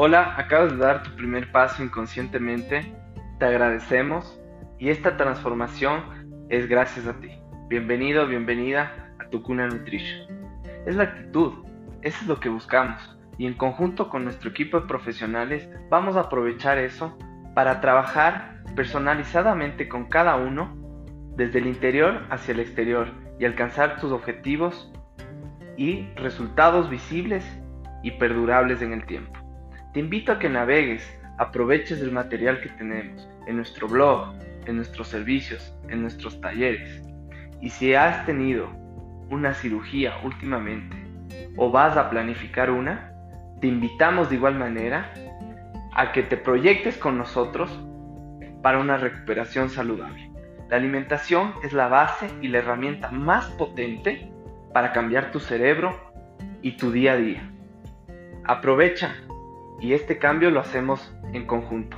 Hola, acabas de dar tu primer paso inconscientemente, te agradecemos y esta transformación es gracias a ti. Bienvenido, bienvenida a tu cuna Nutrition. Es la actitud, eso es lo que buscamos y en conjunto con nuestro equipo de profesionales vamos a aprovechar eso para trabajar personalizadamente con cada uno desde el interior hacia el exterior y alcanzar tus objetivos y resultados visibles y perdurables en el tiempo. Te invito a que navegues, aproveches el material que tenemos en nuestro blog, en nuestros servicios, en nuestros talleres. Y si has tenido una cirugía últimamente o vas a planificar una, te invitamos de igual manera a que te proyectes con nosotros para una recuperación saludable. La alimentación es la base y la herramienta más potente para cambiar tu cerebro y tu día a día. Aprovecha y este cambio lo hacemos en conjunto.